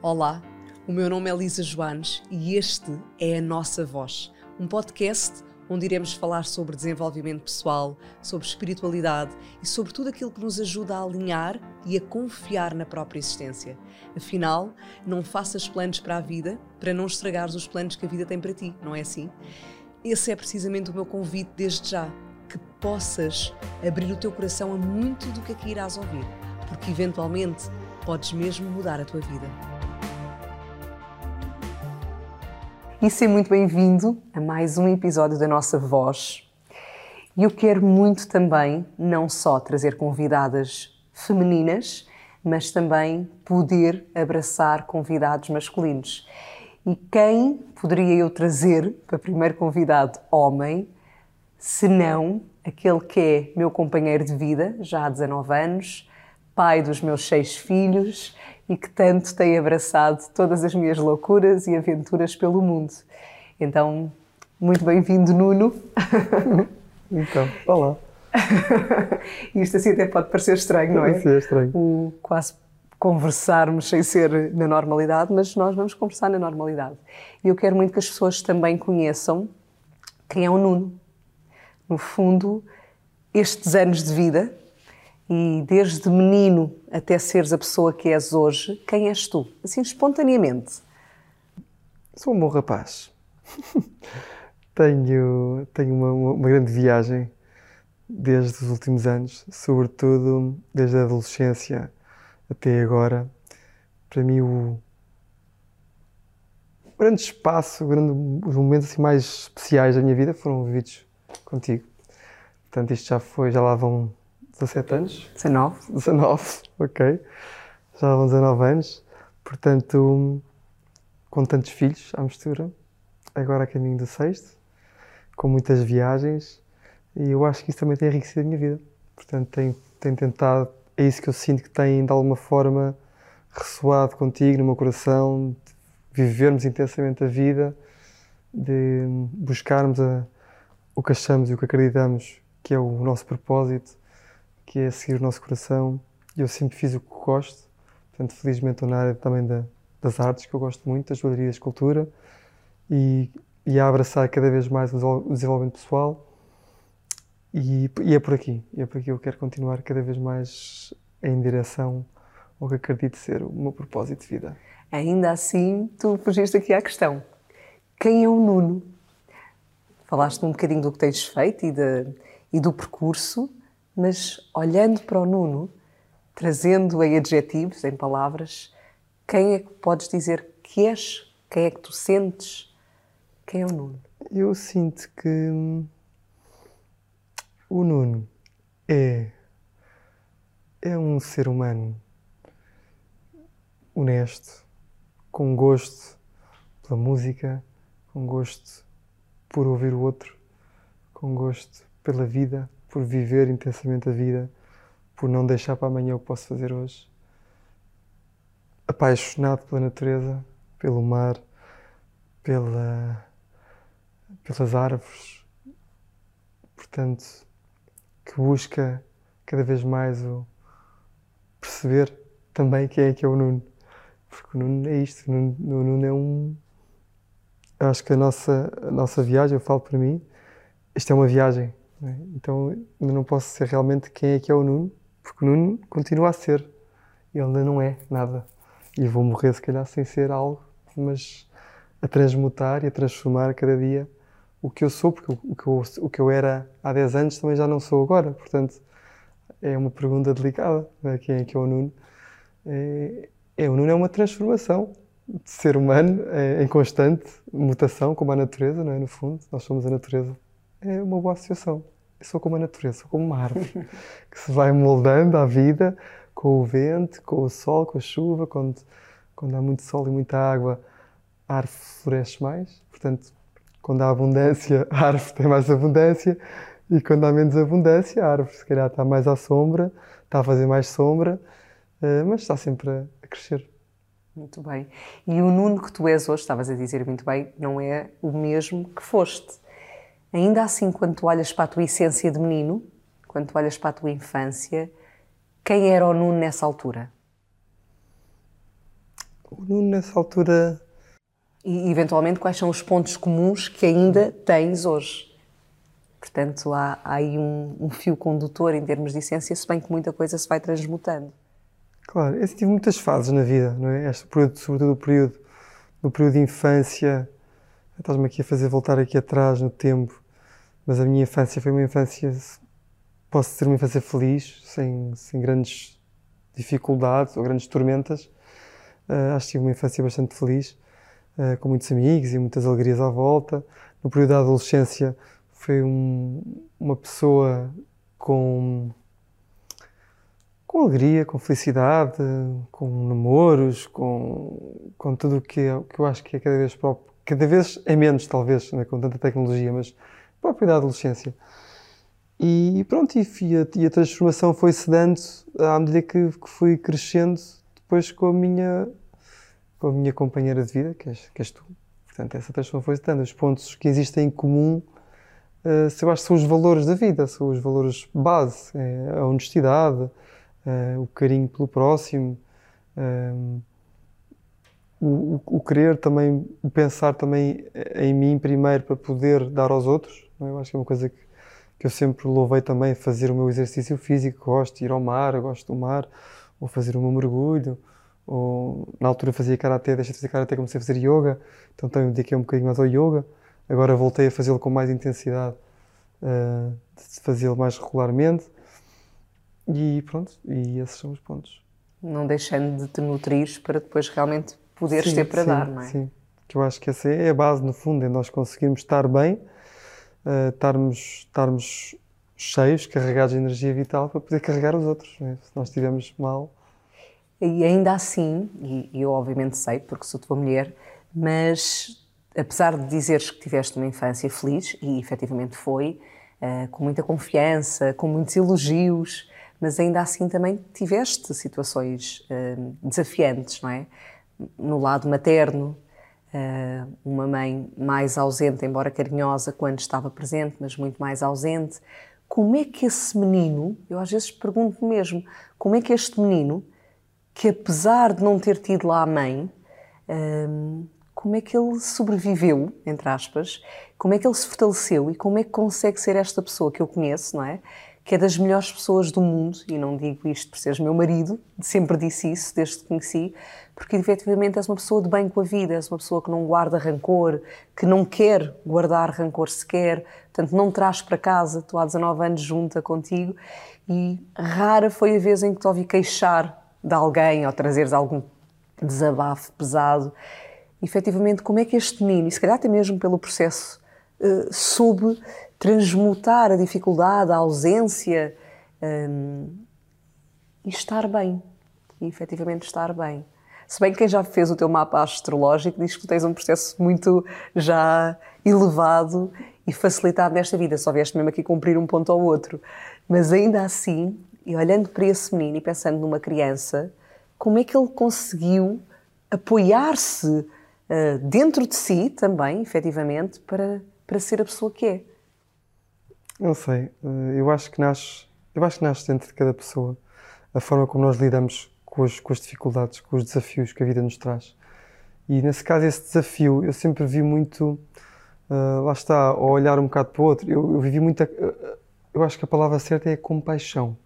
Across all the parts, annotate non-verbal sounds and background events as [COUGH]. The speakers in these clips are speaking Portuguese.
Olá, o meu nome é Lisa Joanes e este é a Nossa Voz, um podcast onde iremos falar sobre desenvolvimento pessoal, sobre espiritualidade e sobre tudo aquilo que nos ajuda a alinhar e a confiar na própria existência. Afinal, não faças planos para a vida para não estragares os planos que a vida tem para ti, não é assim? Esse é precisamente o meu convite desde já, que possas abrir o teu coração a muito do que aqui irás ouvir, porque eventualmente podes mesmo mudar a tua vida. E seja muito bem-vindo a mais um episódio da nossa voz. E eu quero muito também não só trazer convidadas femininas, mas também poder abraçar convidados masculinos. E quem poderia eu trazer para primeiro convidado homem, se não aquele que é meu companheiro de vida, já há 19 anos, pai dos meus seis filhos e que tanto tem abraçado todas as minhas loucuras e aventuras pelo mundo. Então, muito bem-vindo, Nuno. [LAUGHS] Então, olá. [LAUGHS] Isto assim até pode parecer estranho, não é? Sim, é estranho. O quase conversarmos sem ser na normalidade, mas nós vamos conversar na normalidade. E eu quero muito que as pessoas também conheçam quem é o Nuno. No fundo, estes anos de vida e desde menino até seres a pessoa que és hoje, quem és tu? Assim, espontaneamente. Sou um bom rapaz. [LAUGHS] tenho tenho uma, uma, grande viagem desde os últimos anos, sobretudo desde a adolescência até agora. Para mim, o grande espaço, grande, os momentos assim, mais especiais da minha vida foram vividos contigo. Portanto, isto já foi, já lá vão 17 anos? 19. 19, [LAUGHS] ok. Já vão 19 anos. Portanto, com tantos filhos à mistura, agora a caminho do sexto, com muitas viagens, e eu acho que isso também tem enriquecido a minha vida. Portanto, tenho, tenho tentado, é isso que eu sinto que tem de alguma forma ressoado contigo no meu coração, de vivermos intensamente a vida, de buscarmos a, o que achamos e o que acreditamos que é o nosso propósito que é seguir o nosso coração. Eu sempre fiz o que gosto, portanto, felizmente estou na área também da, das artes, que eu gosto muito, das joalheria, da cultura, e, e a abraçar cada vez mais o desenvolvimento pessoal. E, e, é por aqui, é por aqui que eu quero continuar cada vez mais em direção ao que acredito ser o meu propósito de vida. Ainda assim, tu fugiste aqui à questão. Quem é o Nuno? Falaste um bocadinho do que tens feito e, de, e do percurso, mas olhando para o Nuno, trazendo em adjetivos, em palavras, quem é que podes dizer que és? Quem é que tu sentes? Quem é o Nuno? Eu sinto que hum, o Nuno é, é um ser humano honesto, com gosto pela música, com gosto por ouvir o outro, com gosto pela vida por viver intensamente a vida, por não deixar para amanhã o que posso fazer hoje. Apaixonado pela natureza, pelo mar, pela, pelas árvores. Portanto, que busca cada vez mais o perceber também quem é que é o Nuno. Porque o Nuno é isto, o Nuno, o Nuno é um. Acho que a nossa, a nossa viagem, eu falo para mim, isto é uma viagem é? Então ainda não posso ser realmente quem é que é o Nuno, porque o Nuno continua a ser. Ele ainda não é nada. E vou morrer, se calhar, sem ser algo, mas a transmutar e a transformar cada dia o que eu sou, porque o que eu, o que eu era há 10 anos também já não sou agora. Portanto, é uma pergunta delicada. É? Quem é que é o Nuno? É, é, o Nuno é uma transformação de ser humano é, em constante mutação, como a natureza, não é? No fundo, nós somos a natureza é uma boa associação. Eu sou como a natureza, sou como uma árvore [LAUGHS] que se vai moldando à vida com o vento, com o sol, com a chuva. Quando, quando há muito sol e muita água, a árvore floresce mais. Portanto, quando há abundância, [LAUGHS] a árvore tem mais abundância. E quando há menos abundância, a árvore se calhar está mais à sombra, está a fazer mais sombra, eh, mas está sempre a crescer. Muito bem. E o Nuno que tu és hoje, estavas a dizer muito bem, não é o mesmo que foste. Ainda assim, quando tu olhas para a tua essência de menino, quando tu olhas para a tua infância, quem era o Nuno nessa altura? O Nuno, nessa altura. E, eventualmente, quais são os pontos comuns que ainda tens hoje? Portanto, há, há aí um, um, fio condutor em termos de essência, se bem que muita coisa se vai transmutando. Claro, eu tive muitas fases na vida, não é? Este período, sobretudo o período, no período de infância, estás-me aqui a fazer voltar aqui atrás no tempo, mas a minha infância foi uma infância, posso dizer uma infância feliz, sem, sem grandes dificuldades ou grandes tormentas. Uh, acho que tive uma infância bastante feliz, uh, com muitos amigos e muitas alegrias à volta. No período da adolescência foi um, uma pessoa com com alegria, com felicidade, com namoros, com, com tudo o que, é, que eu acho que é cada vez cada vez é menos talvez, né, com tanta tecnologia, mas próprio da adolescência. E pronto, e, a, e a transformação foi-se dando à medida que, que, fui crescendo, depois com a minha, com a minha companheira de vida, que és, que és tu. Portanto, essa transformação foi-se dando. Os pontos que existem em comum, uh, eu acho são os valores da vida, são os valores base, é a honestidade, uh, o carinho pelo próximo, o, o, querer também, o pensar também em mim primeiro para poder dar aos outros. É? Eu acho que é uma coisa que, que eu sempre louvei também, fazer o meu exercício físico, gosto de ir ao mar, gosto do mar, ou fazer o meu mergulho, ou na altura fazia karaté, deixei de fazer karaté, comecei a fazer yoga, então também me dediquei um bocadinho mais ao yoga. Agora voltei a fazê-lo com mais intensidade, uh, de fazê-lo mais regularmente. E pronto, e esses são os pontos. Não deixando de te nutrir para depois realmente poderes sim, ter para sim, dar, não é? Sim, que eu acho que essa é a base, no fundo, é nós conseguirmos estar bem, uh, estarmos, estarmos cheios, carregados de energia vital para poder carregar os outros. É? Se nós estivermos mal. E ainda assim, e eu obviamente sei, porque sou tua mulher, mas apesar de dizeres que tiveste uma infância feliz, e efetivamente foi, uh, com muita confiança, com muitos elogios, mas ainda assim também tiveste situações uh, desafiantes, não é? No lado materno, uh, uma mãe mais ausente, embora carinhosa quando estava presente, mas muito mais ausente. Como é que esse menino, eu às vezes pergunto mesmo, como é que este menino, que apesar de não ter tido lá a mãe, uh, como é que ele sobreviveu, entre aspas, como é que ele se fortaleceu e como é que consegue ser esta pessoa que eu conheço, não é? Que é das melhores pessoas do mundo, e não digo isto por seres meu marido, sempre disse isso desde que conheci, porque efetivamente és uma pessoa de bem com a vida, és uma pessoa que não guarda rancor, que não quer guardar rancor sequer, portanto não traz para casa, estou há 19 anos junta contigo, e rara foi a vez em que te ouvi queixar de alguém ou trazeres algum desabafo pesado. E, efetivamente, como é que este menino, e se calhar até mesmo pelo processo, uh, soube transmutar a dificuldade, a ausência um, e estar bem. E efetivamente estar bem. Se bem que quem já fez o teu mapa astrológico diz que tens um processo muito já elevado e facilitado nesta vida, só vieste mesmo aqui cumprir um ponto ao outro. Mas ainda assim, e olhando para esse menino e pensando numa criança, como é que ele conseguiu apoiar-se uh, dentro de si também, efetivamente, para, para ser a pessoa que é? Não sei. Eh, eu acho que nasce, eu acho que nasce dentro de cada pessoa a forma como nós lidamos com as, com as dificuldades, com os desafios que a vida nos traz. E nesse caso, esse desafio, eu sempre vi muito, uh, lá está, ao olhar um bocado para o outro, eu, eu vivi muito, uh, eu acho que a palavra certa é compaixão.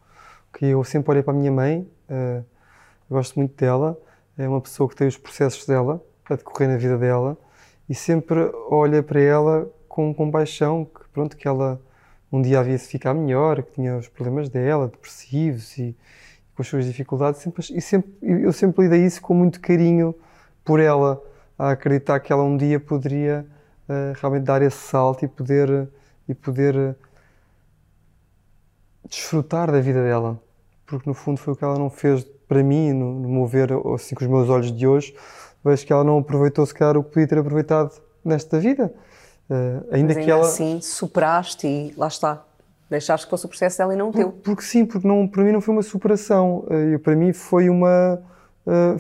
Que eu sempre olhei para a minha mãe, uh, eu gosto muito dela, é uma pessoa que tem os processos dela a decorrer na vida dela e sempre olha para ela com compaixão, que pronto, que ela um dia havia de ficar melhor, que tinha os problemas dela, depressivos e, com as suas dificuldades. Sempre, e sempre, eu sempre lidei isso com muito carinho por ela, a acreditar que ela um dia poderia uh, realmente dar esse salto e poder, e poder uh, desfrutar da vida dela. Porque no fundo foi o que ela não fez para mim, no, no meu ver, assim com os meus olhos de hoje, vejo que ela não aproveitou sequer o que podia ter aproveitado nesta vida. Uh, ainda, ainda que ela. Assim, superaste e lá está. Deixaste que fosse o processo dela e não o teu. Porque sim, porque não, para mim não foi uma superação. Uh, para mim foi uma. Uh,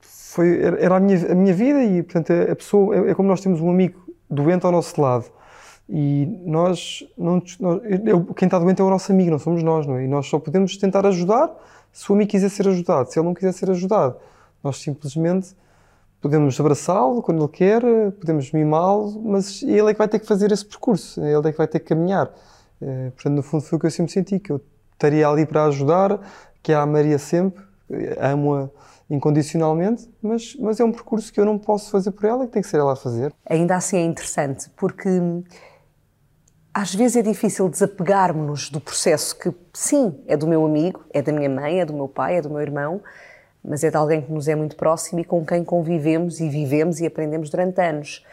foi, era a minha, a minha vida e, portanto, a pessoa. É, é, como nós temos um amigo doente ao nosso lado. E nós. Não, nós eu, quem está doente é o nosso amigo, não somos nós, não é? E nós só podemos tentar ajudar se o amigo quiser ser ajudado. Se ele não quiser ser ajudado, nós simplesmente podemos abraçá-lo quando ele quer, podemos mimá-lo, mas ele é que vai ter que fazer esse percurso, ele é que vai ter que caminhar. Eh, portanto, no fundo, foi o que eu sempre senti, que eu estaria ali para ajudar, que a amaria sempre, amo-a incondicionalmente, mas, mas é um percurso que eu não posso fazer por ela que tem que ser ela a fazer. Ainda assim é interessante, porque às vezes é difícil desapegarmos-nos do processo que, sim, é do meu amigo, é da minha mãe, é do meu pai, é do meu irmão, mas é de alguém que nos é muito próximo e com quem convivemos e vivemos e aprendemos durante anos.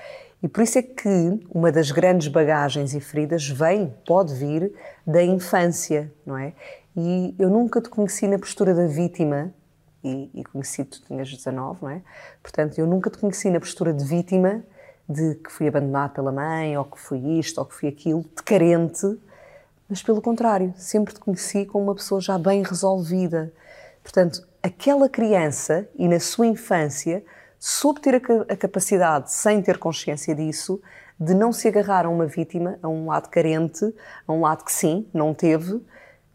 E por isso é que uma das grandes bagagens e feridas vem, pode vir, da infância, não é? E eu nunca te conheci na postura da vítima, e, e conheci-te, tu tinhas 19, não é? Portanto, eu nunca te conheci na postura de vítima, de que fui abandonado pela mãe, ou que fui isto, ou que fui aquilo, de carente, mas pelo contrário, sempre te conheci como uma pessoa já bem resolvida. Portanto, aquela criança, e na sua infância, soube ter a, capacidade, sem ter consciência disso, de não se agarrar a uma vítima, a um lado carente, a um lado que sim, não teve,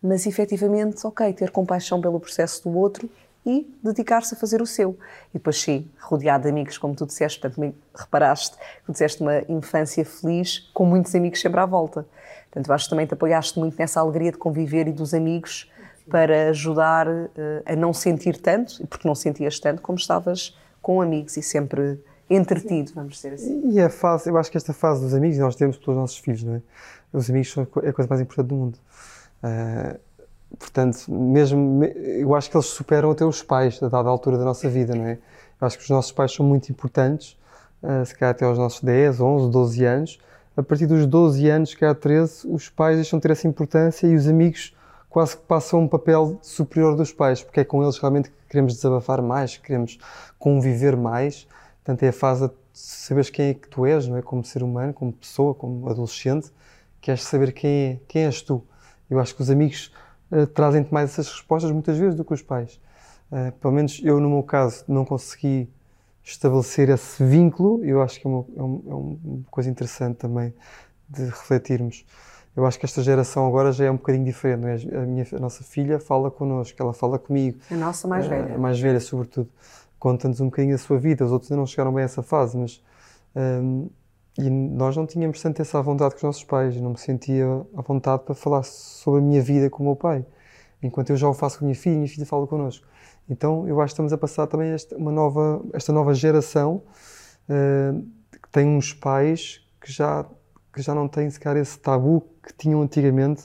mas efetivamente, ok, ter compaixão pelo processo do outro e dedicar-se a fazer o seu. E depois, sim, rodeado de amigos, como tu disseste, portanto, reparaste que tu disseste uma infância feliz com muitos amigos sempre à volta. Portanto, acho que também te apoiaste muito nessa alegria de conviver e dos amigos para ajudar uh, a não sentir tanto, porque não sentias tanto, como estavas com amigos e sempre entretido, vamos dizer assim. E a fase, eu acho que esta fase dos amigos, nós temos todos os nossos filhos, não é? Os amigos são a coisa mais importante do mundo. Uh, portanto, mesmo, eu acho que eles superam até os pais, a dada altura da nossa vida, não é? Eu acho que os nossos pais são muito importantes, uh, se calhar até aos nossos 10, 11, 12 anos. A partir dos 12 anos, se calhar 13, os pais deixam de ter essa importância e os amigos quase que passam um papel superior dos pais, porque é com eles realmente que queremos desabafar mais, queremos conviver mais. Portanto, é a fase de saberes quem é que tu és, não é? Como ser humano, como pessoa, como adolescente, queres saber quem, é, quem és tu. Eu acho que os amigos uh, trazem-te mais essas respostas muitas vezes do que os pais. Uh, pelo menos eu, no meu caso, não consegui estabelecer esse vínculo. Eu acho que é uma, é uma, é uma coisa interessante também de refletirmos eu acho que esta geração agora já é um bocadinho diferente. É? A, minha, a nossa filha fala connosco, ela fala comigo. A nossa mais velha. A mais velha, sobretudo. Conta-nos um bocadinho da sua vida. Os outros ainda não chegaram bem a essa fase, mas. Um, e nós não tínhamos tanto essa vontade com os nossos pais. Eu não me sentia à vontade para falar sobre a minha vida com o meu pai. Enquanto eu já o faço com a minha filha, a minha filha fala connosco. Então eu acho que estamos a passar também esta, uma nova, esta nova geração uh, que tem uns pais que já que já não têm sequer esse tabu que tinham antigamente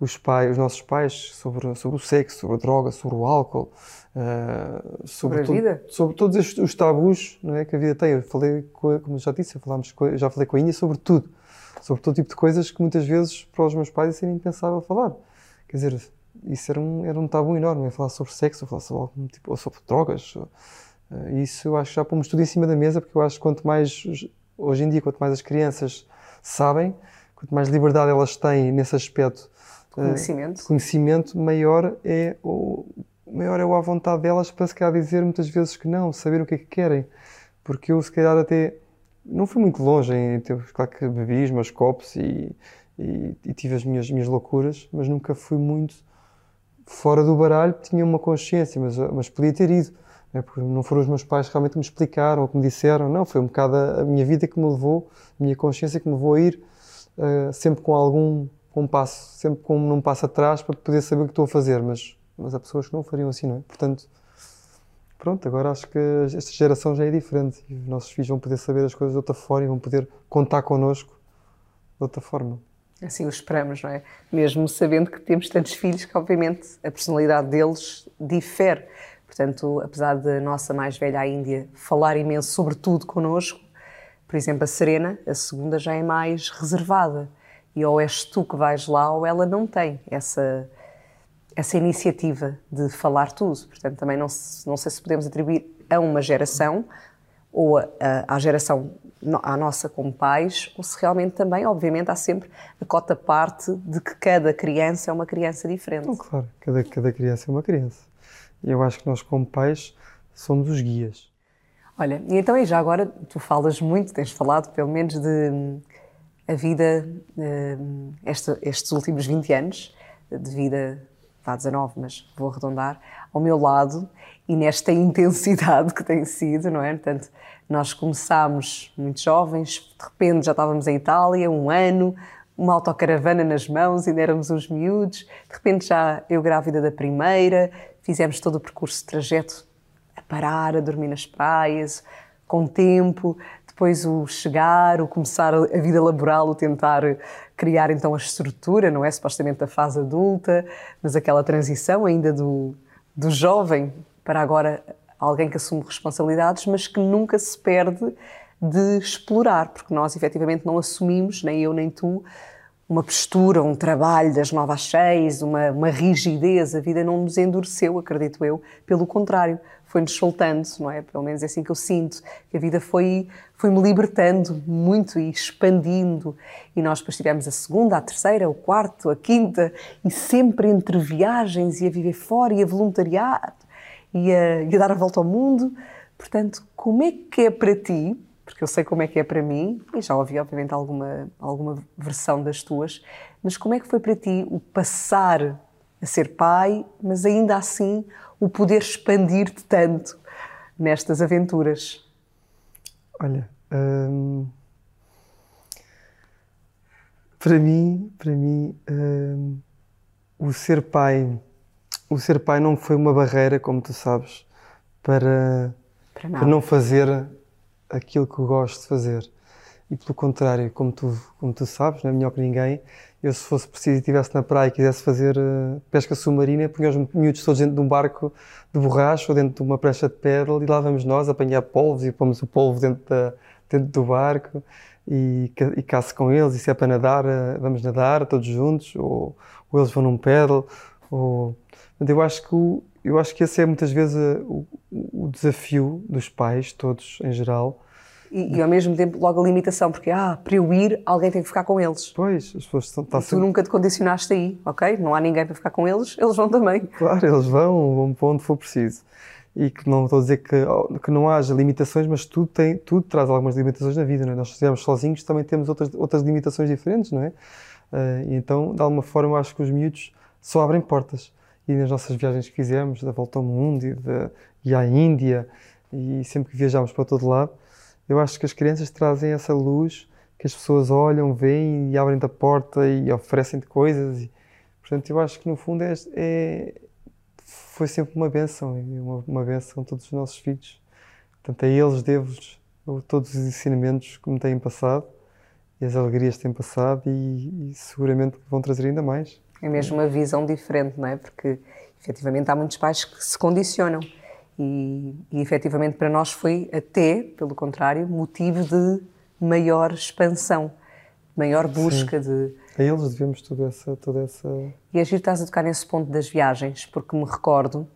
os pais, os nossos pais sobre, sobre o sexo, sobre a droga, sobre o álcool, uh, sobre, sobre, a vida, sobre todos estes, os tabus não é, que a vida tem. Eu falei, com, como já disse, falámos, já falei com a Inha sobre tudo, sobre todo tipo de coisas que muitas vezes para os meus pais seria impensável falar. Quer dizer, isso era um, era um tabu enorme, é falar sobre sexo, falar sobre algum tipo, ou sobre drogas. Uh, isso eu acho que já pomos tudo em cima da mesa, porque eu acho que quanto mais, hoje em dia, quanto mais as crianças sabem, quanto mais liberdade elas têm nesse aspecto eh, conhecimento, uh, conhecimento maior é o maior é a vontade delas para se calhar dizer muitas vezes que não, saber o que é que querem. Porque eu se calhar até não fui muito longe em ter, claro que bebi os meus copos e, e, e, tive as minhas, minhas loucuras, mas nunca fui muito fora do baralho, tinha uma consciência, mas, mas podia ter ido. É porque não foram os meus pais que realmente me explicaram ou que me disseram, não, foi um bocado a, minha vida que me levou, a minha consciência que me levou a ir uh, sempre com algum com um passo, sempre com um passo atrás para poder saber o que estou a fazer, mas, mas há pessoas que não fariam assim, não é? Portanto, pronto, agora acho que esta geração já é diferente e os nossos filhos vão poder saber as coisas de outra forma e vão poder contar connosco de outra forma. Assim o esperamos, não é? Mesmo sabendo que temos tantos filhos que, obviamente, a personalidade deles difere. Portanto, apesar da nossa mais velha, a Índia, falar imenso sobre tudo connosco, por exemplo, a Serena, a segunda, já é mais reservada. E ou és tu que vais lá ou ela não tem essa, essa iniciativa de falar tudo. Portanto, também não, não sei se podemos atribuir a uma geração ou à geração à nossa como pais, ou se realmente também, obviamente, há sempre a cota parte de que cada criança é uma criança diferente. Não, claro, cada, cada criança é uma criança. Eu acho que nós, como pais, somos os guias. Olha, e então, já agora, tu falas muito, tens falado pelo menos de hum, a vida, hum, esta, estes últimos 20 anos de vida está 19, mas vou arredondar, ao meu lado e nesta [LAUGHS] intensidade que tem sido, não é? Portanto, nós começámos muito jovens, de repente já estávamos em Itália, um ano, uma autocaravana nas mãos, ainda éramos uns miúdos, de repente já eu grávida da primeira, fizemos todo o percurso de trajeto a parar, a dormir nas praias, com tempo, depois o chegar, o começar a vida laboral, o tentar criar então a estrutura, não é? Supostamente da fase adulta, mas aquela transição ainda do, do jovem para agora alguém que assume responsabilidades, mas que nunca se perde de explorar, porque nós efetivamente não assumimos, nem eu nem tu, uma postura, um trabalho das novas seis, uma, uma rigidez. A vida não nos endureceu, acredito eu. Pelo contrário, foi-nos soltando, não é? Pelo menos é assim que eu sinto. Que a vida foi, foi-me libertando muito e expandindo. E nós depois tivemos a segunda, a terceira, o quarto, a quinta, e sempre entre viagens e a viver fora e a voluntariar e a, e a dar a volta ao mundo. Portanto, como é que é para ti porque eu sei como é que é para mim, e já ouvi, obviamente, alguma, alguma versão das tuas, mas como é que foi para ti o passar a ser pai, mas ainda assim o poder expandir-te tanto nestas aventuras? Olha, hum, para mim, para mim, hum, o ser pai, o ser pai não foi uma barreira, como tu sabes, para, para, para não fazer aquilo que eu gosto de fazer. E pelo contrário, como tu, como tu sabes, não é melhor que ninguém, eu se fosse preciso e estivesse na praia e quisesse fazer uh, pesca submarina, punha os miúdos todos dentro de um barco de borracha ou dentro de uma prancha de pedal e lá vamos nós apanhar polvos e pomos o polvo dentro, da, dentro do barco e, e caço com eles e se é para nadar, uh, vamos nadar todos juntos ou, ou eles vão num pedal. Ou... Eu acho que o, eu acho que esse é muitas vezes uh, o, o, desafio dos pais, todos em geral. E, e, ao mesmo tempo logo a limitação, porque ah, para eu ir, alguém tem que ficar com eles. Pois, as pessoas estão. Tá tu sempre... nunca te condicionaste aí, ok? Não há ninguém para ficar com eles, eles vão também. Claro, eles vão, vão para onde for preciso. E que não estou a dizer que, que não haja limitações, mas tudo, tem, tudo traz algumas limitações na vida, não é? Nós, estivermos sozinhos, também temos outras, outras limitações diferentes, não é? Uh, então, de alguma forma, acho que os miúdos só abrem portas e nas nossas viagens que fizemos, da volta ao mundo e, de, e à Índia, e sempre que viajamos para todo lado, eu acho que as crianças trazem essa luz que as pessoas olham, veem e abrem da porta e oferecem-te coisas. E, portanto, eu acho que no fundo é, é foi sempre uma benção, uma, uma benção a todos os nossos filhos. Portanto, a eles devo-lhes todos os ensinamentos que me têm passado e as alegrias que têm passado e, e seguramente vão trazer ainda mais. É mesmo uma visão diferente, não é? Porque efetivamente há muitos pais que se condicionam e, e efetivamente para nós foi até, pelo contrário, motivo de maior expansão, maior busca Sim. de. A eles devemos toda essa, toda essa. E a Giro estás a tocar nesse ponto das viagens, porque me recordo,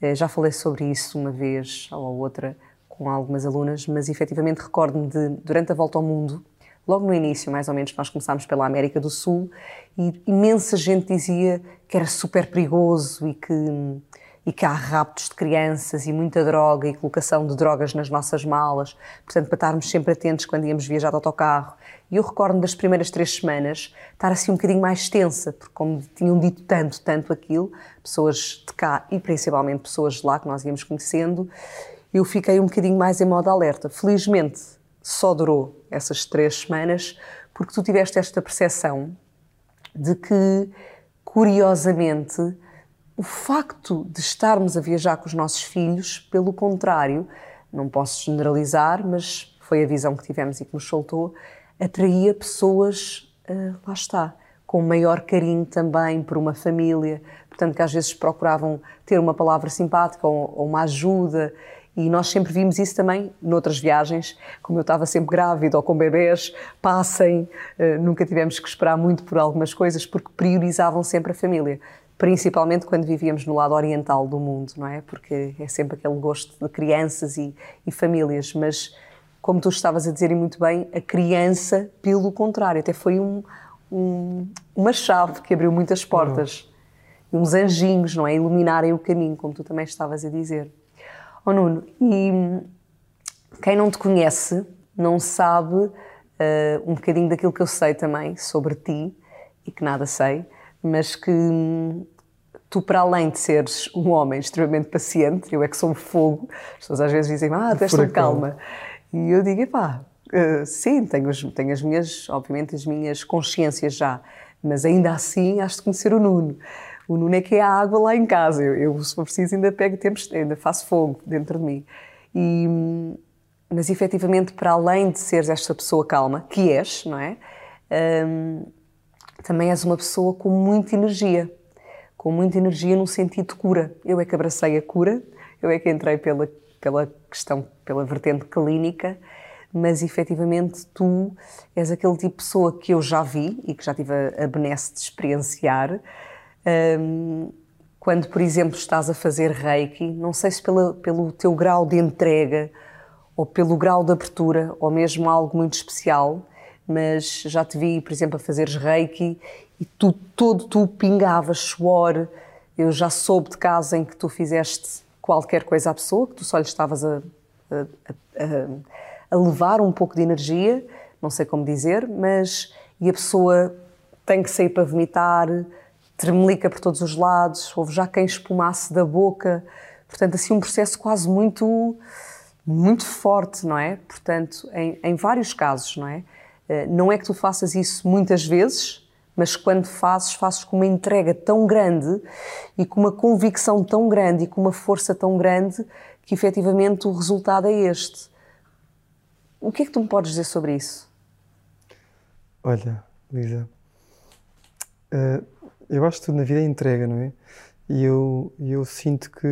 eh, já falei sobre isso uma vez ou outra com algumas alunas, mas efetivamente recordo-me de, durante a volta ao mundo, logo no início, mais ou menos, nós começámos pela América do Sul e imensa gente dizia que era super perigoso e que, e que há raptos de crianças e muita droga e colocação de drogas nas nossas malas, portanto, para estarmos sempre atentos quando íamos viajar de autocarro. E eu recordo das primeiras três semanas estar assim um bocadinho mais tensa, porque como tinham dito tanto, tanto aquilo, pessoas de cá e principalmente pessoas de lá que nós íamos conhecendo, eu fiquei um bocadinho mais em modo alerta. Felizmente, só durou essas três semanas porque tu tiveste esta percepção de que, curiosamente, o facto de estarmos a viajar com os nossos filhos, pelo contrário, não posso generalizar, mas foi a visão que tivemos e que nos soltou, atraía pessoas, uh, lá está, com maior carinho também por uma família, portanto que às vezes procuravam ter uma palavra simpática ou, ou uma ajuda e nós sempre vimos isso também noutras viagens, como eu estava sempre grávida ou com bebés, passem, uh, nunca tivemos que esperar muito por algumas coisas, porque priorizavam sempre a família. Principalmente quando vivíamos no lado oriental do mundo, não é? Porque é sempre aquele gosto de crianças e, e famílias, mas como tu estavas a dizer e muito bem, a criança, pelo contrário, até foi um, um, uma chave que abriu muitas portas. Uhum. Uns anjinhos, não é? Iluminarem o caminho, como tu também estavas a dizer. Oh Nuno, e quem não te conhece não sabe uh, um bocadinho daquilo que eu sei também sobre ti e que nada sei, mas que hum, tu para além de seres um homem extremamente paciente, eu é que sou um fogo, as pessoas às vezes dizem, ah, tu és tão calma. E eu digo, epá, uh, sim, tenho, tenho as minhas, obviamente, as minhas consciências já, mas ainda assim has de conhecer o Nuno. O Nuno é que é a água lá em casa. Eu, eu se for preciso, ainda pego tempos, ainda faço fogo dentro de mim. E, mas efetivamente, para além de seres esta pessoa calma, que és, não é? Um, também és uma pessoa com muita energia. Com muita energia no sentido de cura. Eu é que abracei a cura, eu é que entrei pela, pela questão, pela vertente clínica, mas efetivamente tu és aquele tipo de pessoa que eu já vi e que já tive a, a benesse de experienciar. Um, quando, por exemplo, estás a fazer reiki, não sei se pela, pelo teu grau de entrega ou pelo grau de abertura ou mesmo algo muito especial, mas já te vi, por exemplo, a fazeres reiki e tu todo tu pingavas suor. Eu já soube de casos em que tu fizeste qualquer coisa à pessoa, que tu só lhe estavas a, a, a, a levar um pouco de energia, não sei como dizer, mas e a pessoa tem que sair para vomitar, tremelica por todos os lados, houve já quem espumasse da boca, portanto, assim, um processo quase muito, muito forte, não é? Portanto, em, em vários casos, não é? Eh, não é que tu faças isso muitas vezes, mas quando fazes, fazes com uma entrega tão grande e com uma convicção tão grande e com uma força tão grande que efetivamente o resultado é este. O que é que tu me podes dizer sobre isso? Olha, Lisa, uh, eu acho que tudo na vida é entrega, não é? E eu, eu sinto que,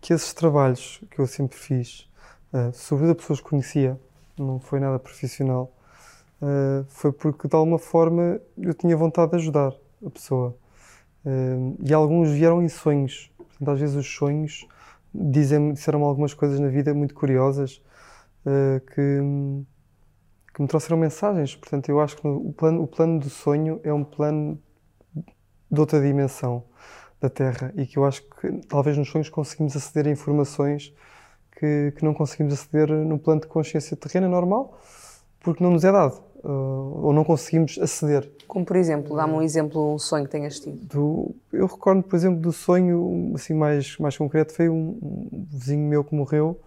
que esses trabalhos que eu sempre fiz, uh, sobretudo a pessoas que conhecia, não foi nada profissional, uh, foi porque de alguma forma eu tinha vontade de ajudar a pessoa. Uh, e alguns vieram em sonhos. Portanto, às vezes os sonhos dizem disseram algumas coisas na vida muito curiosas que que me trouxeram mensagens. Portanto, eu acho que o plano, o plano do sonho é um plano de outra dimensão da Terra e que eu acho que talvez nos sonhos conseguimos aceder a informações que, que não conseguimos aceder no plano de consciência terrena normal porque não nos é dado uh, ou não conseguimos aceder. Como por exemplo, dá-me um exemplo, um sonho que tenhas tido. Do, eu recordo, por exemplo, do sonho assim mais, mais concreto, foi um, um vizinho meu que morreu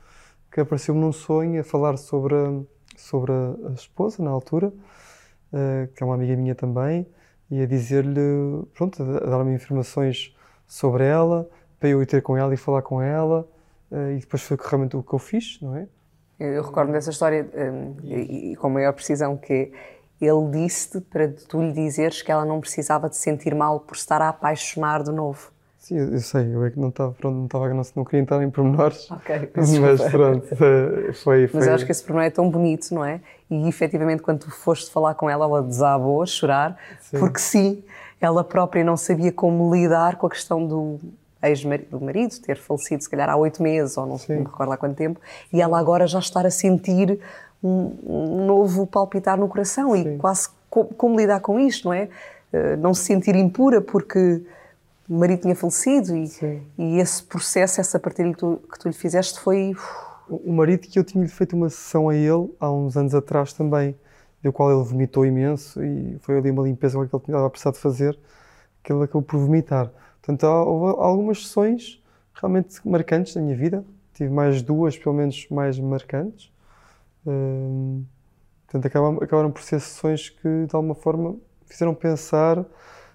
que apareceu-me num sonho a falar sobre a, sobre a, a esposa na altura, uh, que é uma amiga minha também, e a dizer-lhe, pronto, a dar-me informações sobre ela, para eu ir ter com ela e falar com ela, uh, e depois foi realmente o que eu fiz, não é? Eu recordo dessa história um, e, e, com maior precisão que ele disse-te para tu lhe dizeres que ela não precisava de sentir mal por estar a apaixonar de novo. Sim, eu sei, eu é que não estava, pronto, não estava, não, não queria entrar em pormenores. [LAUGHS] Ok, mas pronto, foi, foi. Mas eu acho que esse pormenor é tão bonito, não é? E efetivamente, quando tu foste falar com ela, ela desabou a chorar, sim. porque sim, ela própria não sabia como lidar com a questão do ex-marido, marido ter falecido, se calhar há oito meses, ou não, não me recordo há quanto tempo, e ela agora já estar a sentir um, um novo palpitar no coração sim. e quase como, como lidar com isto, não é? Uh, não se sentir impura porque o marido tinha falecido e, e esse processo, essa partilha que tu, que tu lhe fizeste foi... O marido que eu tinha feito uma sessão a ele há uns anos atrás também, do qual ele vomitou imenso e foi ali uma limpeza que ele tinha precisado fazer, que ele acabou por vomitar. Portanto, houve algumas sessões realmente marcantes na minha vida. Tive mais duas, pelo menos, mais marcantes. Hum, portanto, acabaram, acabaram por ser sessões que, de alguma forma, fizeram pensar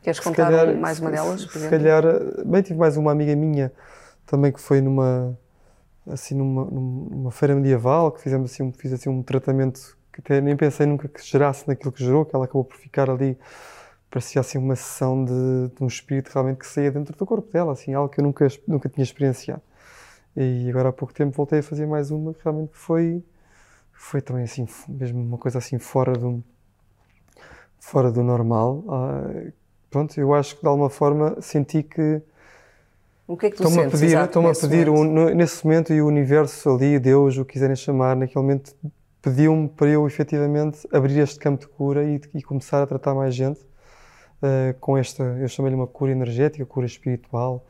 Queres contar calhar, mais uma delas, por se, calhar, bem, tive mais uma amiga minha também que foi numa, assim, numa, numa feira medieval, que fizemos assim, fiz assim um tratamento que até nem pensei nunca que gerasse naquilo que gerou, que ela acabou por ficar ali, parecia assim uma sessão de, de um espírito realmente que saía dentro do corpo dela, assim, algo que eu nunca, nunca tinha experienciado. E agora há pouco tempo voltei a fazer mais uma que realmente foi, foi também assim, mesmo uma coisa assim fora do, fora do normal, ah, pronto, eu acho que de alguma forma senti que o que é que tu estão-me a pedir, estão a pedir um, nesse momento e o universo ali, Deus, o que quiserem chamar, naquele momento pediu-me para eu efetivamente abrir este campo de cura e, e começar a tratar mais gente uh, com esta, eu chamei-lhe uma cura energética, cura espiritual,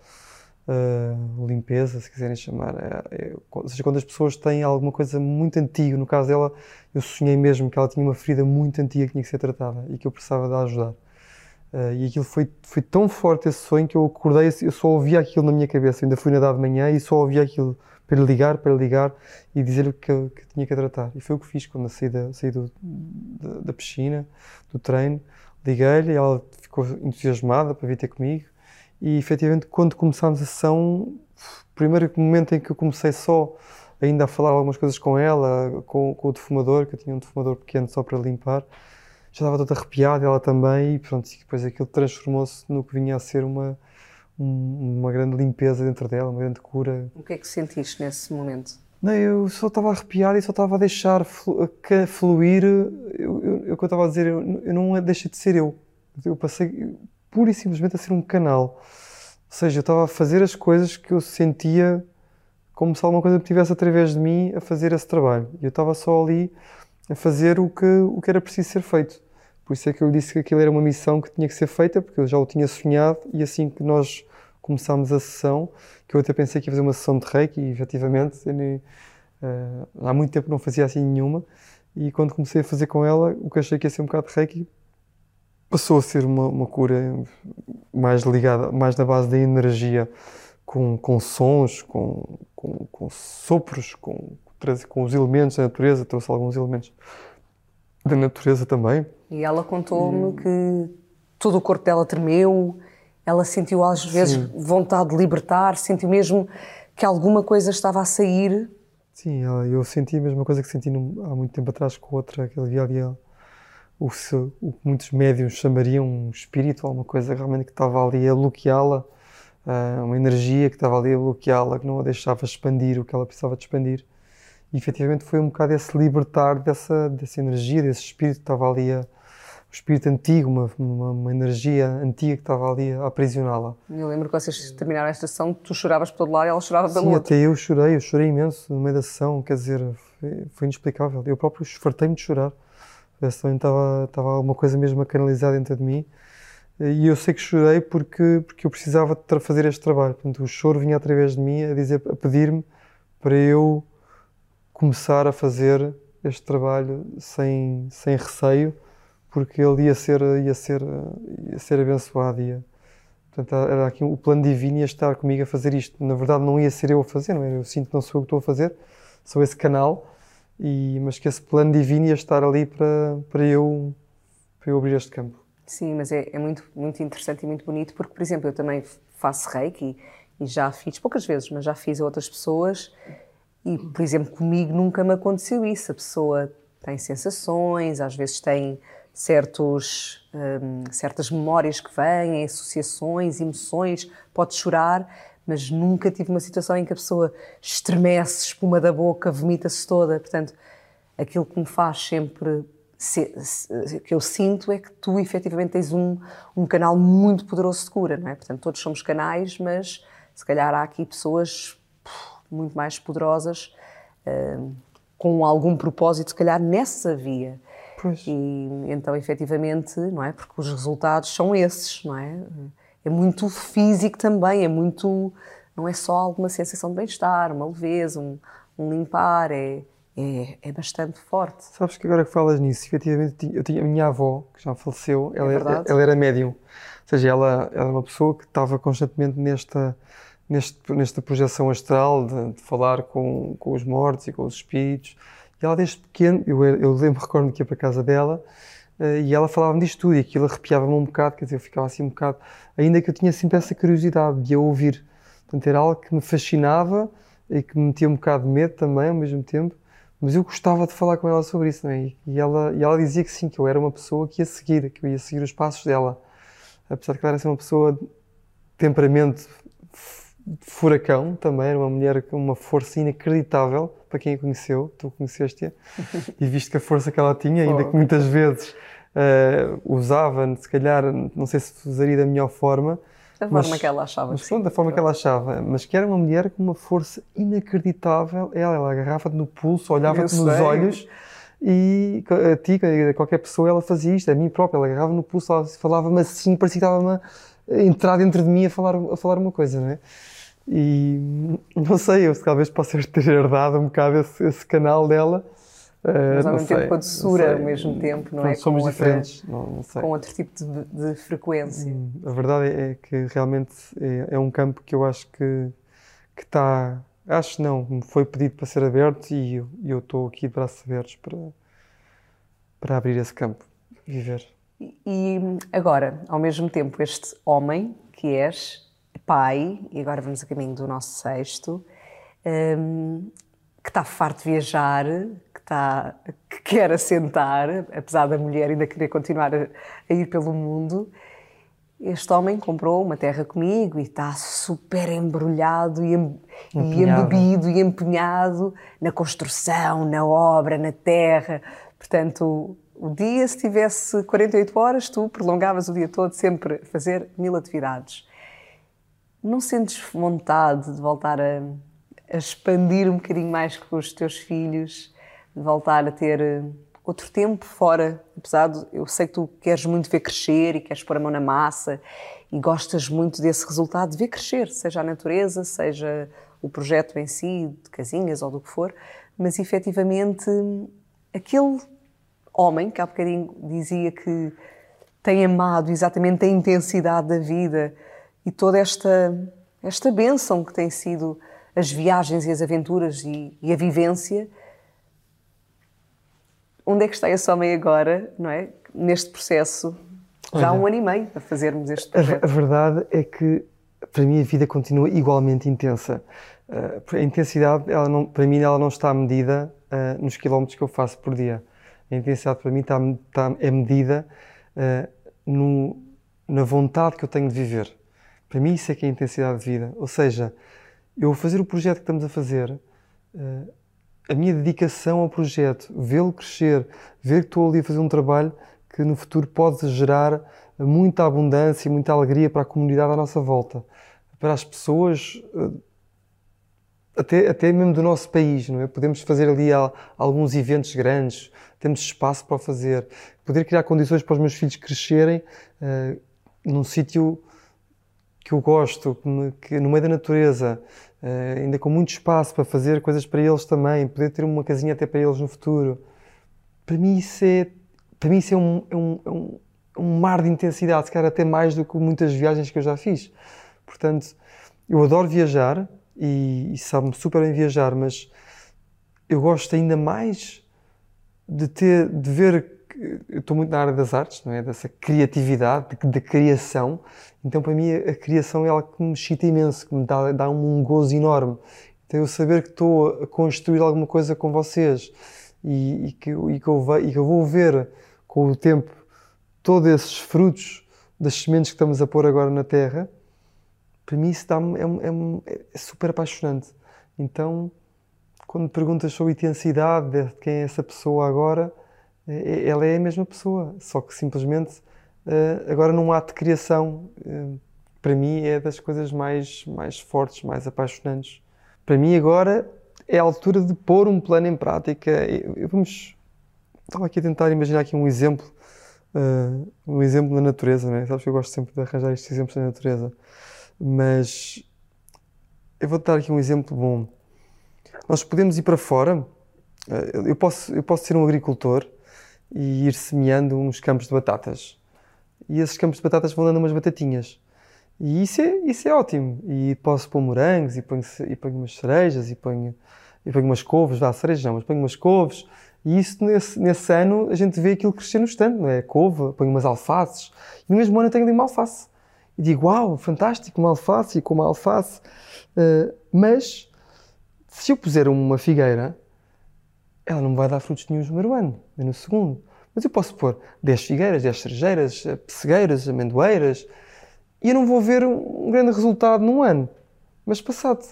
uh, limpeza, se quiserem chamar. É, é, ou seja, quando as pessoas têm alguma coisa muito antiga, no caso dela, eu sonhei mesmo que ela tinha uma ferida muito antiga que tinha que ser tratada e que eu precisava de ajudar. Uh, e aquilo foi, foi tão forte esse sonho que eu acordei, eu só ouvia aquilo na minha cabeça. Eu ainda fui nadar de manhã e só ouvia aquilo para ligar, para ligar e dizer-lhe que, que tinha que tratar. E foi o que fiz quando saí da, saí do, da, da piscina, do treino. Liguei-lhe, ela ficou entusiasmada para vir ter comigo. E efetivamente, quando começámos a sessão, primeiro momento em que eu comecei só ainda a falar algumas coisas com ela, com, com o defumador, que eu tinha um defumador pequeno só para limpar, já estava toda arrepiada, ela também, e pronto, depois aquilo transformou-se no que vinha a ser uma, uma grande limpeza dentro dela, uma grande cura. O que é que sentiste nesse momento? Não, eu só estava arrepiado e só estava a deixar fluir o que eu estava a dizer. Eu, eu não deixei de ser eu. Eu passei pura e simplesmente a ser um canal. Ou seja, eu estava a fazer as coisas que eu sentia como se alguma coisa me tivesse através de mim a fazer esse trabalho. E eu estava só ali a fazer o que, o que era preciso ser feito. Por isso é que eu disse que aquilo era uma missão que tinha que ser feita, porque eu já o tinha sonhado e assim que nós começámos a sessão, que eu até pensei que ia fazer uma sessão de reiki e efetivamente uh, há muito tempo não fazia assim nenhuma e quando comecei a fazer com ela, o que achei que ia ser um bocado de reiki passou a ser uma, uma cura mais ligada, mais na base da energia, com, com sons, com, com, com sopros, com, com os elementos da natureza, trouxe alguns elementos da natureza também. E ela contou-me que todo o corpo dela tremeu, ela sentiu às vezes Sim. vontade de libertar, sentiu mesmo que alguma coisa estava a sair. Sim, eu senti a mesma coisa que senti há muito tempo atrás com outra, que havia ali o, o que muitos médiums chamariam um espírito, alguma coisa realmente que estava ali a bloqueá-la, ah, uma energia que estava ali a bloqueá-la, que não a deixava expandir o que ela precisava de expandir. E efetivamente foi um bocado esse libertar dessa, dessa energia, desse espírito que estava ali, a, o espírito antigo, uma, uma, uma energia antiga que estava ali a aprisioná-la. Eu lembro que vocês terminaram esta sessão, tu choravas por todo lado e ela chorava pelo Sim, outro. até eu chorei, eu chorei imenso no meio da sessão, quer dizer, foi, foi inexplicável. Eu próprio fartei-me de chorar. Que estava, estava alguma coisa mesmo a canalizar dentro de mim. E eu sei que chorei porque, porque eu precisava de fazer este trabalho. Portanto, o choro vinha através de mim a dizer, a pedir-me para eu começar a fazer este trabalho sem, sem receio, porque ele ia ser, ia ser, ia ser abençoado. Ia, portanto, era aqui o plano divino ia estar comigo a fazer isto. Na verdade, não ia ser eu a fazer, não é? Eu sinto que não sou eu que estou a fazer, sou esse canal, e, mas que esse plano divino ia estar ali para, para, eu, para eu abrir este campo. Sim, mas é, é muito, muito interessante e muito bonito, porque, por exemplo, eu também faço reiki e, e já fiz poucas vezes, mas já fiz a outras pessoas e, por exemplo, comigo nunca me aconteceu isso. A pessoa tem sensações, às vezes tem certos, hum, certas memórias que vêm, associações, emoções, pode chorar, mas nunca tive uma situação em que a pessoa estremece, espuma da boca, vomita-se toda. Portanto, aquilo que me faz sempre se, se, que eu sinto é que tu efetivamente tens um, um canal muito poderoso de cura, não é? Portanto, todos somos canais, mas se calhar há aqui pessoas muito mais poderosas, uh, com algum propósito, se calhar, nessa via. Pois. E então, efetivamente, não é? Porque os resultados são esses, não é? É muito físico também, é muito. Não é só alguma sensação de bem-estar, uma leveza, um, um limpar, é, é, é, bastante forte. Sabes que agora que falas nisso, efetivamente, eu tinha a minha avó, que já faleceu, ela, é ela era médium. Ou seja, ela, ela era uma pessoa que estava constantemente nesta neste, nesta projeção astral de, de, falar com, com os mortos e com os espíritos. E ela, desde pequeno, eu, eu lembro, recordo que ia para a casa dela uh, e ela falava-me disto tudo e aquilo arrepiava-me um bocado, quer dizer, eu ficava assim um bocado, ainda que eu tinha sempre essa curiosidade de a ouvir. Portanto, era algo que me fascinava e que me metia um bocado de medo também ao mesmo tempo, mas eu gostava de falar com ela sobre isso, não é? E ela, e ela dizia que sim, que eu era uma pessoa que ia seguir, que eu ia seguir os passos dela. Apesar de que ela era uma pessoa de temperamento furacão também, era uma mulher com uma força inacreditável para quem a conheceu, tu conheceste-a, [LAUGHS] e viste que a força que ela tinha, ainda que muitas vezes uh, usava, se calhar, não sei se usaria da melhor forma. Da mas, forma que ela achava. Mas, sim. Da forma que ela achava, mas que era uma mulher com uma força inacreditável. Ela, ela agarrava-te no pulso, olhava-te nos olhos e a ti, a qualquer pessoa, ela fazia isto, a mim própria, ela agarrava no pulso, falava-me assim, parecia que estava-me a entrar dentro de mim a falar, a falar uma coisa, não é? E [LAUGHS] não sei, eu talvez possa ter herdado um bocado esse, esse canal dela, Mas ao mesmo tempo com a doçura, ao mesmo tempo, não é? Somos com diferentes, outra, não, não, sei. Com outro tipo de, de frequência. Hum, a verdade é que realmente é, é um campo que eu acho que, que está. Acho não, foi pedido para ser aberto e eu estou aqui de braços abertos para, para abrir esse campo, viver. E agora, ao mesmo tempo, este homem que és, pai, e agora vamos a caminho do nosso sexto, um, que está farto de viajar, que, está, que [LAUGHS] quer assentar, apesar da mulher ainda querer continuar a, a ir pelo mundo. Este homem comprou uma terra comigo e está super embrulhado e, em, e embebido e empenhado na construção, na obra, na terra. Portanto, o dia, se tivesse 48 horas, tu prolongavas o dia todo sempre a fazer mil atividades. Não sentes vontade de voltar a, a expandir um bocadinho mais com os teus filhos, de voltar a ter eh, outro tempo fora? Apesar de eu sei que tu queres muito ver crescer e queres pôr a mão na massa e gostas muito desse resultado de ver crescer, seja a natureza, seja o projeto em si, de casinhas ou do que for, mas efetivamente aquele homem, que há bocadinho dizia que tem amado exatamente a intensidade da vida e toda esta, esta bênção que tem sido as viagens e as aventuras e, e a vivência. Onde é que está esse homem agora, não é? Neste processo, já há um ano e meio a fazermos este projeto. A, a verdade é que para mim a vida continua igualmente intensa. Uh, a intensidade, ela não, para mim, ela não está medida uh, nos quilómetros que eu faço por dia. A intensidade para mim está, está é medida uh, no, na vontade que eu tenho de viver. Para mim isso é que é a intensidade de vida. Ou seja, eu fazer o projeto que estamos a fazer, uh, a minha dedicação ao projeto, vê-lo crescer, ver que estou ali a fazer um trabalho que no futuro pode gerar muita abundância e muita alegria para a comunidade à nossa volta, para as pessoas uh, até, até mesmo do nosso país, não é? Podemos fazer ali alguns eventos grandes, temos espaço para fazer, poder criar condições para os meus filhos crescerem uh, num sítio que eu gosto, que, me, que, no meio da natureza, uh, ainda com muito espaço para fazer coisas para eles também, poder ter uma casinha até para eles no futuro. Para mim isso é, para mim isso é um, é um, é um, um mar de intensidade, se calhar até mais do que muitas viagens que eu já fiz. Portanto, eu adoro viajar, e, e sabe-me super bem viajar, mas eu gosto ainda mais de ter, de ver eu estou muito na área das artes, não é? Dessa criatividade, da criação. Então, para mim, a, criação é algo que me excita imenso, que me dá, dá um, gozo enorme. Então, eu saber que estou a construir alguma coisa com vocês e, e, que, e, que eu, e que eu vou ver com o tempo todos esses frutos das sementes que estamos a pôr agora na terra, para mim isso é, é, é, super apaixonante. Então, quando perguntas sobre a intensidade de quem é essa pessoa agora, ela é a mesma pessoa, só que simplesmente eh, agora num ato de criação, eh, para mim é das coisas mais, mais fortes, mais apaixonantes. Para mim agora é a altura de pôr um plano em prática. Vamos, estava aqui a tentar imaginar aqui um exemplo, uh, um exemplo da natureza, não é? Sabes que eu gosto sempre de arranjar estes exemplos da natureza. Mas eu vou dar aqui um exemplo bom. Nós podemos ir para fora. Eh, eu posso, eu posso ser um agricultor e ir semeando uns campos de batatas. E esses campos de batatas vão dando umas batatinhas. E isso é, isso é ótimo. E posso pôr morangos, e ponho, e ponho umas cerejas, e ponho, e ponho umas couves. Vá, cerejas não, mas ponho umas couves. E isso, nesse, nesse ano, a gente vê aquilo crescer no estande, não é? Couve, ponho umas alfaces. E no mesmo ano eu tenho ali uma alface e digo, uau, fantástico, uma alface e com uma alface. Uh, mas, se eu puser uma figueira, ela não vai dar frutos nenhum no primeiro ano, nem no segundo. Mas eu posso pôr 10 figueiras, 10 cerejeiras, eh, pessegueiras, amendoeiras, e eu não vou ver um grande resultado num ano. Mas passado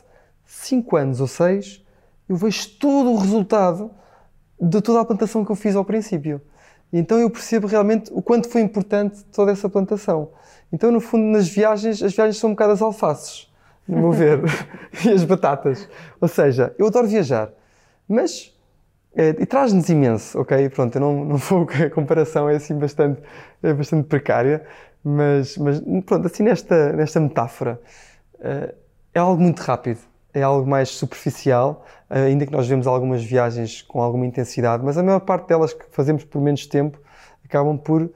5 anos ou 6, eu vejo todo o resultado de toda a plantação que eu fiz ao princípio. E então eu percebo realmente o quanto foi importante toda essa plantação. Então, no fundo, nas viagens, as viagens são um bocado as alfaces, no meu ver, [LAUGHS] [LAUGHS] e as batatas. Ou seja, eu adoro viajar, mas. É, e traz-nos imenso, ok? Pronto, eu não, não vou. [LAUGHS] A comparação é assim bastante, é bastante precária, mas, mas pronto, assim nesta, nesta metáfora, é, é algo muito rápido. é algo mais superficial, ainda que nós vemos algumas viagens com alguma intensidade, mas a maior parte delas que fazemos por menos tempo acabam por.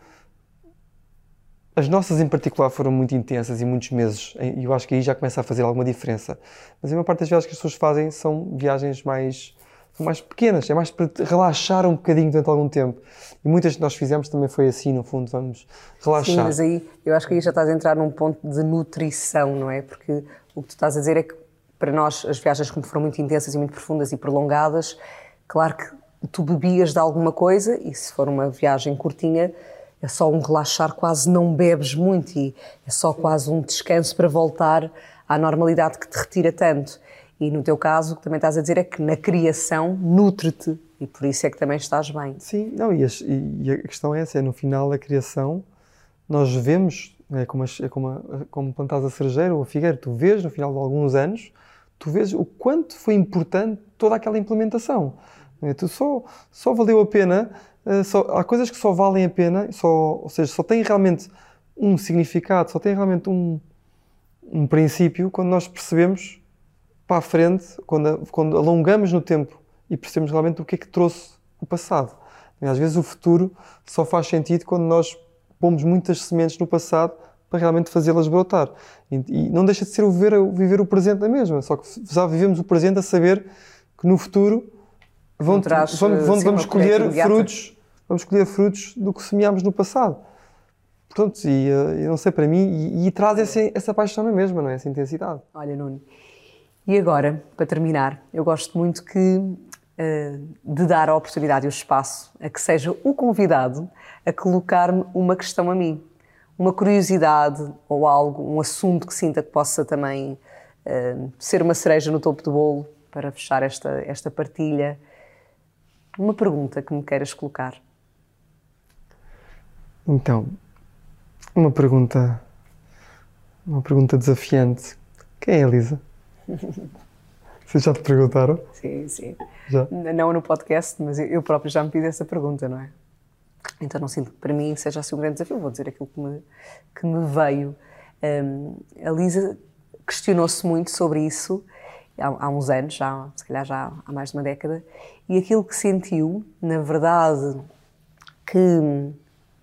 As nossas, em particular, foram muito intensas e muitos meses, e eu acho que aí já começa a fazer alguma diferença. Mas a maior parte das viagens que as pessoas fazem são viagens mais, são mais pequenas, é mais para relaxar um bocadinho durante algum tempo. E muitas que nós fizemos também foi assim, no fundo, vamos relaxar. Sim, mas aí eu acho que aí já estás a entrar num ponto de nutrição, não é? Porque o que tu estás a dizer é que para nós as viagens como foram muito intensas e muito profundas e prolongadas, claro que tu bebias de alguma coisa e se for uma viagem curtinha é só um relaxar, quase não bebes muito e é só quase um descanso para voltar à normalidade que te retira tanto. E no teu caso, o que também estás a dizer é que na criação nutre-te e por isso é que também estás bem. Sim, não, e, e a questão é essa, é no final da criação nós vemos, é como, é como, a, como plantas a cerejeira ou a figueira, tu vês no final de alguns anos, tu vês o quanto foi importante toda aquela implementação. É? Tu só, só valeu a pena, eh, só, há coisas que só valem a pena, só, ou seja, só têm realmente um significado, só têm realmente um, um princípio quando nós percebemos para a frente, quando, quando alongamos no tempo e percebemos realmente o que é que trouxe o passado. Às vezes o futuro só faz sentido quando nós pomos muitas sementes no passado para realmente fazê-las brotar. E, e, não deixa de ser o viver, o viver o presente da mesma, só que já vivemos o presente a saber que no futuro vão, traz, vamos, vamos, vamos colher frutos, vamos colher frutos do que semeámos no passado. Portanto, e, eh, eu não sei para mim, e, e traz essa, essa paixão na mesma, não é? Essa intensidade. Olha, Nuno, e agora, para terminar, eu gosto muito que uh, de dar a oportunidade e o espaço a que seja o convidado a colocar-me uma questão a mim uma curiosidade ou algo, um assunto que sinta que possa também uh, ser uma cereja no topo do bolo para fechar esta, esta partilha. Uma pergunta que me queiras colocar. Então, uma pergunta, uma pergunta desafiante. Quem é a Elisa? Vocês já te perguntaram? Sim, sim. Já? Não no podcast, mas eu próprio já me pedi essa pergunta, não é? Então não sinto que para mim seja assim um grande desafio, vou dizer aquilo que me, que me veio. Um, a Lisa questionou-se muito sobre isso há, há, uns anos, já, se calhar já há mais de uma década, e aquilo que sentiu, na verdade, que,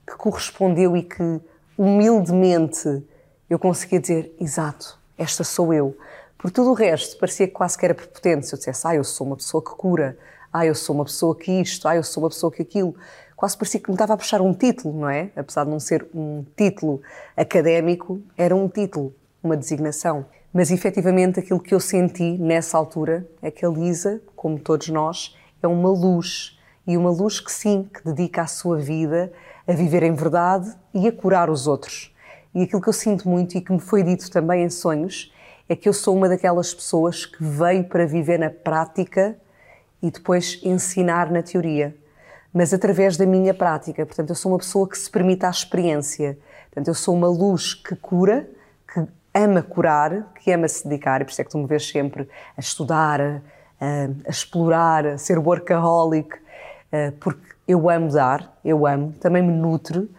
que correspondeu e que humildemente eu conseguia dizer: exato, esta sou eu. Por tudo o resto, parecia quase que era prepotente se eu dissesse: ah, eu sou uma pessoa que cura, ah, eu sou uma pessoa que isto, ah, eu sou uma pessoa que aquilo quase parecia que me estava a puxar um título, não é? Apesar de não ser um título académico, era um título, uma designação. Mas efetivamente aquilo que eu senti nessa altura é que a Lisa, como todos nós, é uma luz. E uma luz que sim, que dedica a sua vida a viver em verdade e a curar os outros. E aquilo que eu sinto muito e que me foi dito também em sonhos é que eu sou uma daquelas pessoas que veio para viver na prática e depois ensinar na teoria mas através da minha prática. Portanto, eu sou uma pessoa que se permite a experiência. Portanto, eu sou uma luz que cura, que ama curar, que ama se dedicar, e por isso é que tu me vês sempre a estudar, a, a explorar, a ser workaholic, porque eu amo dar, eu amo, também me nutre,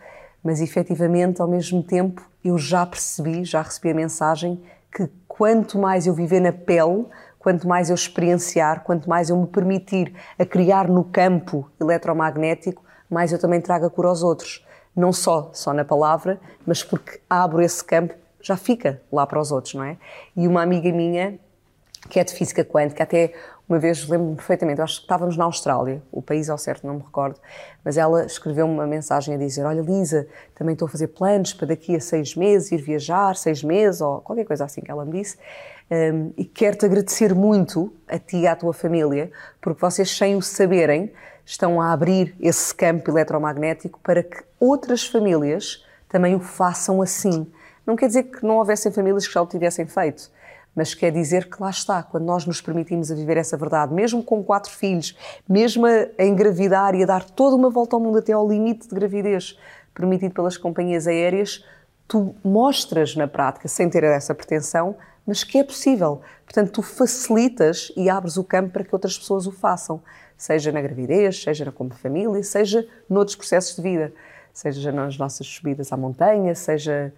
mas efetivamente, ao mesmo tempo, eu já percebi, já recebi a mensagem que quanto mais eu viver na pele, quanto mais eu experienciar, quanto mais eu me permitir a criar no campo eletromagnético, mais eu também trago a cura aos outros. Não só, só na palavra, mas porque abro esse campo, já fica lá para os outros, não é? E uma amiga minha, que é de física quântica, até uma vez lembro-me perfeitamente, acho que estávamos na Austrália, o país ao certo não me recordo, mas ela escreveu-me uma mensagem a dizer: Olha, Lisa, também estou a fazer planos para daqui a seis meses ir viajar, seis meses, ou qualquer coisa assim que ela me disse. Um, e quero-te agradecer muito a ti e à tua família, porque vocês, sem o saberem, estão a abrir esse campo eletromagnético para que outras famílias também o façam assim. Não quer dizer que não houvessem famílias que já o tivessem feito, mas quer dizer que lá está, quando nós nos permitimos a viver essa verdade, mesmo com quatro filhos, mesmo a engravidar e a dar toda uma volta ao mundo até ao limite de gravidez permitido pelas companhias aéreas, tu mostras na prática, sem ter essa pretensão, mas que é possível. Portanto, tu facilitas e abres o campo para que outras pessoas o façam, seja na gravidez, seja como família, seja noutros processos de vida, seja nas nossas subidas à montanha, seja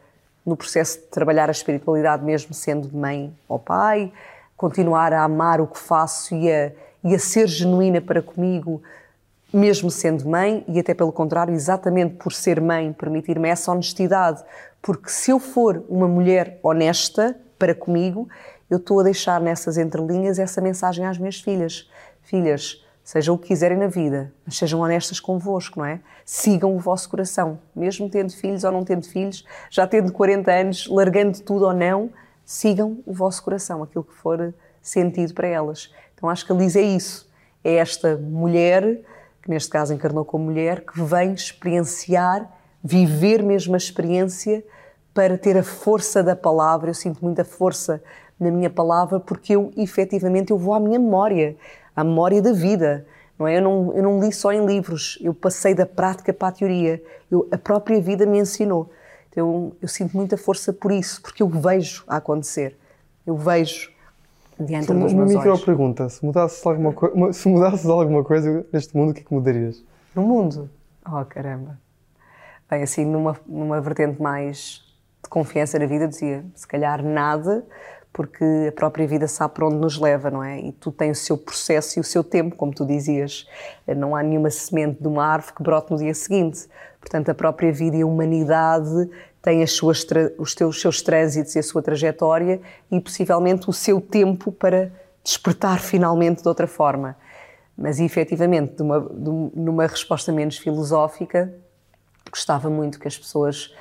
no processo de trabalhar a espiritualidade mesmo sendo mãe ou pai, continuar a amar o que faço e a, e a ser genuína para comigo, mesmo sendo mãe, e até pelo contrário, exatamente por ser mãe, permitir-me essa honestidade. Porque se eu for uma mulher honesta para comigo, eu estou a deixar nessas entrelinhas essa mensagem às minhas filhas. Filhas, sejam o que quiserem na vida, mas sejam honestas convosco, não é? Sigam o vosso coração, mesmo tendo filhos ou não tendo filhos, já tendo 40 anos, largando tudo ou não, sigam o vosso coração, aquilo que for sentido para elas. Então acho que a Liz é isso, é esta mulher, que neste caso encarnou como mulher, que vem experienciar, viver mesmo a experiência para ter a força da palavra. Eu sinto muita força na minha palavra porque eu efetivamente eu vou à minha memória à memória da vida. Não é? eu, não, eu não li só em livros, eu passei da prática para a teoria. Eu, a própria vida me ensinou. Então eu sinto muita força por isso, porque eu vejo a acontecer. Eu vejo diante dos meus olhos. Uma micro pergunta: se mudasses, alguma [LAUGHS] se mudasses alguma coisa neste mundo, o que é que mudarias? No mundo? Oh, caramba. Bem, assim, numa, numa vertente mais de confiança na vida, dizia se calhar nada, porque a própria vida sabe para onde nos leva, não é? E tudo tem o seu processo e o seu tempo, como tu dizias. Não há nenhuma semente de uma árvore que brote no dia seguinte. Portanto, a própria vida e a humanidade têm as suas, os teus, seus trânsitos e a sua trajetória e possivelmente o seu tempo para despertar finalmente de outra forma. Mas, efetivamente, numa resposta menos filosófica, gostava muito que as pessoas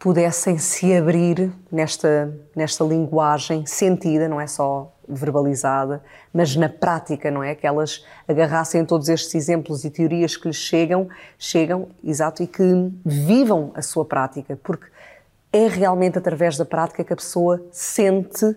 pudessem se abrir nesta, nesta linguagem sentida, não é só verbalizada, mas na prática, não é? Que elas agarrassem todos estes exemplos e teorias que lhes chegam, chegam, exato, e que vivam a sua prática, porque é realmente através da prática que a pessoa sente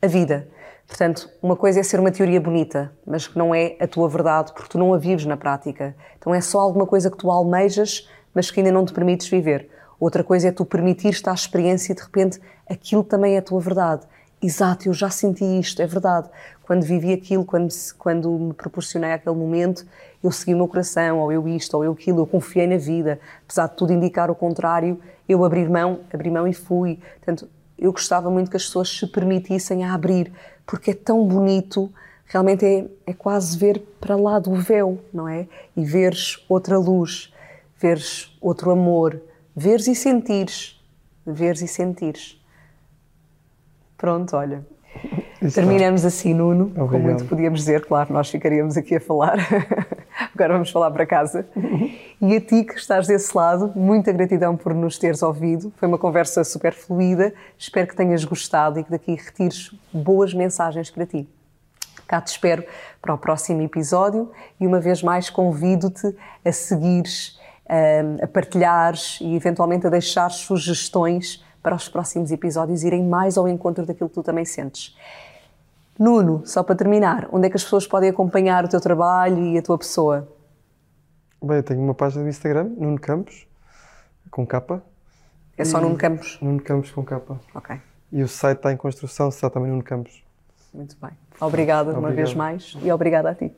a vida. Portanto, uma coisa é ser uma teoria bonita, mas que não é a tua verdade, porque tu não a vives na prática. Então é só alguma coisa que tu almejas, mas que ainda não te permites viver. Outra coisa é tu permitir-te à experiência e de repente aquilo também é a tua verdade. Exato, eu já senti isto, é verdade. Quando vivi aquilo, quando, quando me proporcionei aquele momento, eu segui o meu coração, ou eu isto, ou eu aquilo, eu confiei na vida. Apesar de tudo indicar o contrário, eu abri mão, abri mão e fui. Portanto, eu gostava muito que as pessoas se permitissem a abrir, porque é tão bonito, realmente é, é quase ver para lá do véu, não é? E veres outra luz, veres outro amor, Veres e sentires. Veres e sentires. Pronto, olha. Isso Terminamos tá. assim, Nuno. Obrigado. Como muito podíamos dizer, claro, nós ficaríamos aqui a falar. [LAUGHS] Agora vamos falar para casa. [LAUGHS] E a ti que estás desse lado, muita gratidão por nos teres ouvido. Foi uma conversa super fluida. Espero que tenhas gostado e que daqui retires boas mensagens para ti. Cá te espero para o próximo episódio e uma vez mais convido-te a seguires a partilhares e eventualmente a deixar sugestões para os próximos episódios irem mais ao encontro daquilo que tu também sentes. Nuno, só para terminar, onde é que as pessoas podem acompanhar o teu trabalho e a tua pessoa? Bem, eu tenho uma página no Instagram, Nuno Campos, com capa. É só Nuno Campos? Nuno Campos com capa. Ok. E o site está em construção, está também Nuno Campos. Muito bem. Obrigada uma vez mais e obrigada a ti.